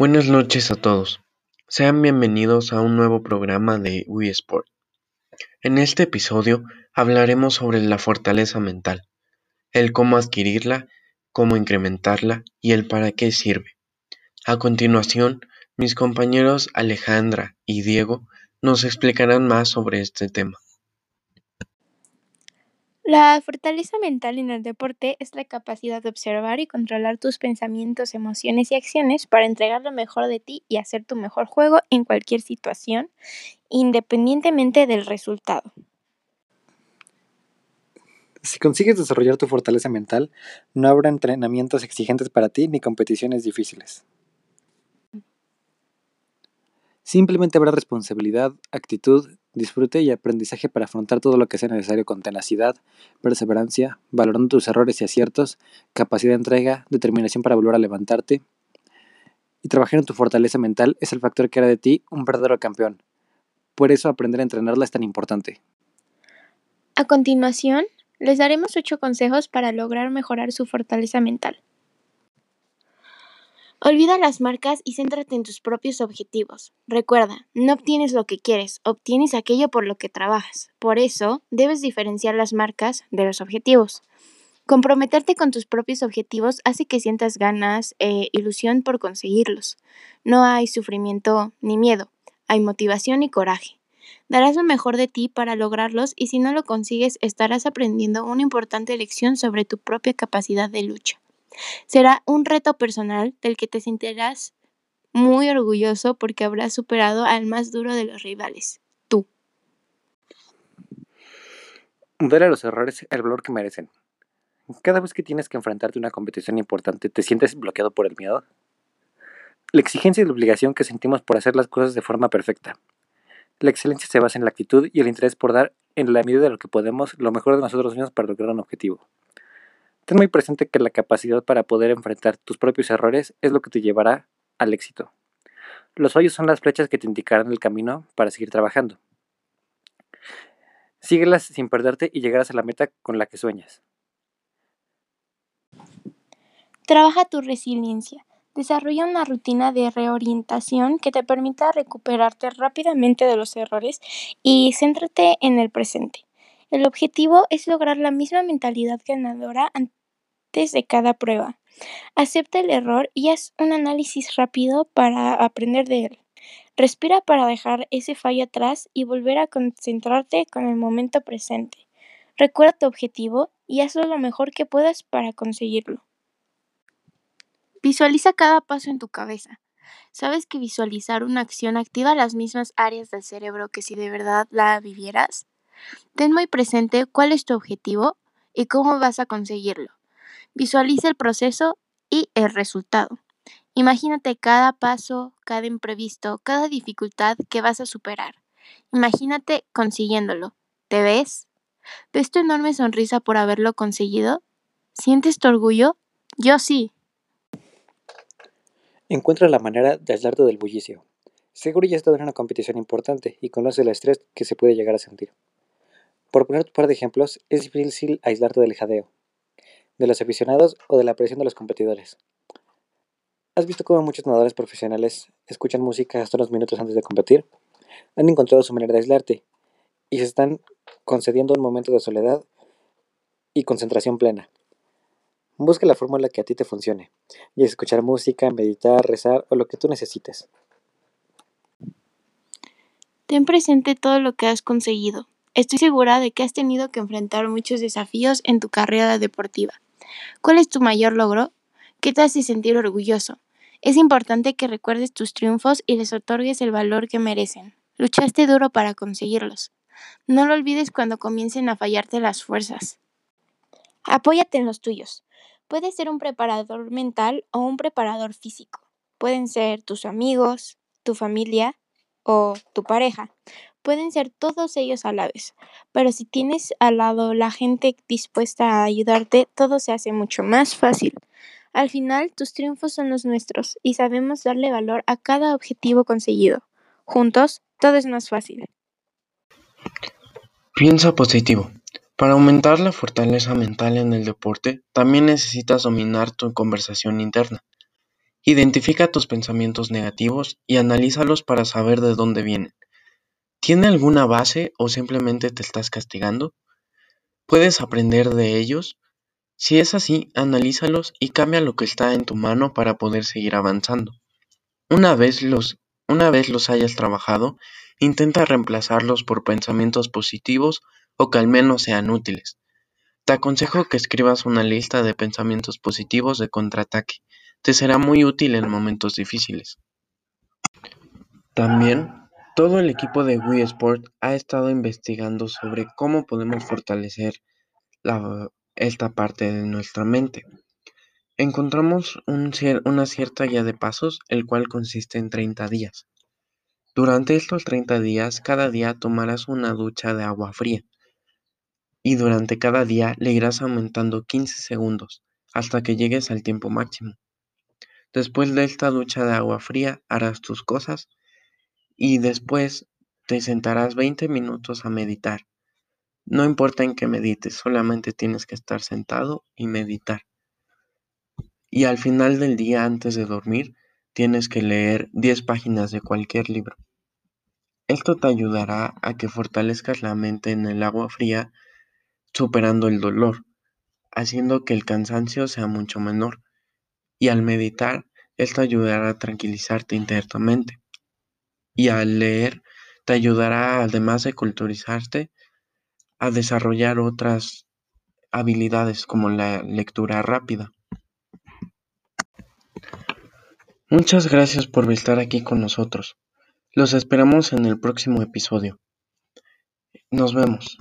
Buenas noches a todos. Sean bienvenidos a un nuevo programa de Wii Sport. En este episodio hablaremos sobre la fortaleza mental, el cómo adquirirla, cómo incrementarla y el para qué sirve. A continuación, mis compañeros Alejandra y Diego nos explicarán más sobre este tema. La fortaleza mental en el deporte es la capacidad de observar y controlar tus pensamientos, emociones y acciones para entregar lo mejor de ti y hacer tu mejor juego en cualquier situación, independientemente del resultado. Si consigues desarrollar tu fortaleza mental, no habrá entrenamientos exigentes para ti ni competiciones difíciles. Simplemente habrá responsabilidad, actitud, disfrute y aprendizaje para afrontar todo lo que sea necesario con tenacidad, perseverancia, valorando tus errores y aciertos, capacidad de entrega, determinación para volver a levantarte. Y trabajar en tu fortaleza mental es el factor que hará de ti un verdadero campeón. Por eso aprender a entrenarla es tan importante. A continuación, les daremos ocho consejos para lograr mejorar su fortaleza mental. Olvida las marcas y céntrate en tus propios objetivos. Recuerda, no obtienes lo que quieres, obtienes aquello por lo que trabajas. Por eso, debes diferenciar las marcas de los objetivos. Comprometerte con tus propios objetivos hace que sientas ganas e ilusión por conseguirlos. No hay sufrimiento ni miedo, hay motivación y coraje. Darás lo mejor de ti para lograrlos y si no lo consigues estarás aprendiendo una importante lección sobre tu propia capacidad de lucha. Será un reto personal del que te sentirás muy orgulloso porque habrás superado al más duro de los rivales, tú. Dale a los errores el valor que merecen. Cada vez que tienes que enfrentarte a una competición importante, ¿te sientes bloqueado por el miedo? La exigencia y la obligación que sentimos por hacer las cosas de forma perfecta. La excelencia se basa en la actitud y el interés por dar, en la medida de lo que podemos, lo mejor de nosotros mismos para lograr un objetivo. Ten muy presente que la capacidad para poder enfrentar tus propios errores es lo que te llevará al éxito. Los hoyos son las flechas que te indicarán el camino para seguir trabajando. Síguelas sin perderte y llegarás a la meta con la que sueñas. Trabaja tu resiliencia. Desarrolla una rutina de reorientación que te permita recuperarte rápidamente de los errores y céntrate en el presente. El objetivo es lograr la misma mentalidad ganadora de cada prueba. Acepta el error y haz un análisis rápido para aprender de él. Respira para dejar ese fallo atrás y volver a concentrarte con el momento presente. Recuerda tu objetivo y hazlo lo mejor que puedas para conseguirlo. Visualiza cada paso en tu cabeza. ¿Sabes que visualizar una acción activa las mismas áreas del cerebro que si de verdad la vivieras? Ten muy presente cuál es tu objetivo y cómo vas a conseguirlo. Visualiza el proceso y el resultado. Imagínate cada paso, cada imprevisto, cada dificultad que vas a superar. Imagínate consiguiéndolo. ¿Te ves? ¿Ves tu enorme sonrisa por haberlo conseguido? ¿Sientes tu orgullo? Yo sí. Encuentra la manera de aislarte del bullicio. Seguro ya estado en una competición importante y conoce el estrés que se puede llegar a sentir. Por poner un par de ejemplos, es difícil aislarte del jadeo, de los aficionados o de la presión de los competidores. ¿Has visto cómo muchos nadadores profesionales escuchan música hasta unos minutos antes de competir? Han encontrado su manera de aislarte y se están concediendo un momento de soledad y concentración plena. Busca la fórmula que a ti te funcione, y es escuchar música, meditar, rezar o lo que tú necesites. Ten presente todo lo que has conseguido. Estoy segura de que has tenido que enfrentar muchos desafíos en tu carrera deportiva. ¿Cuál es tu mayor logro? ¿Qué te hace sentir orgulloso? Es importante que recuerdes tus triunfos y les otorgues el valor que merecen. Luchaste duro para conseguirlos. No lo olvides cuando comiencen a fallarte las fuerzas. Apóyate en los tuyos. Puedes ser un preparador mental o un preparador físico. Pueden ser tus amigos, tu familia o tu pareja. Pueden ser todos ellos a la vez, pero si tienes al lado la gente dispuesta a ayudarte, todo se hace mucho más fácil. Al final, tus triunfos son los nuestros y sabemos darle valor a cada objetivo conseguido. Juntos, todo es más fácil. Piensa positivo. Para aumentar la fortaleza mental en el deporte, también necesitas dominar tu conversación interna. Identifica tus pensamientos negativos y analízalos para saber de dónde vienen. ¿Tiene alguna base o simplemente te estás castigando? ¿Puedes aprender de ellos? Si es así, analízalos y cambia lo que está en tu mano para poder seguir avanzando. Una vez los, una vez los hayas trabajado, intenta reemplazarlos por pensamientos positivos o que al menos sean útiles. Te aconsejo que escribas una lista de pensamientos positivos de contraataque. Te será muy útil en momentos difíciles. También, todo el equipo de Wii Sport ha estado investigando sobre cómo podemos fortalecer esta parte de nuestra mente. Encontramos una cierta guía de pasos, el cual consiste en 30 días. Durante estos 30 días, cada día tomarás una ducha de agua fría y durante cada día le irás aumentando 15 segundos hasta que llegues al tiempo máximo. Después de esta ducha de agua fría harás tus cosas y después te sentarás 20 minutos a meditar. No importa en qué medites, solamente tienes que estar sentado y meditar. Y al final del día, antes de dormir, tienes que leer 10 páginas de cualquier libro. Esto te ayudará a que fortalezcas la mente en el agua fría superando el dolor, haciendo que el cansancio sea mucho menor. Y al meditar, esto ayudará a tranquilizarte internamente. Y al leer, te ayudará, además de culturizarte, a desarrollar otras habilidades como la lectura rápida. Muchas gracias por estar aquí con nosotros. Los esperamos en el próximo episodio. Nos vemos.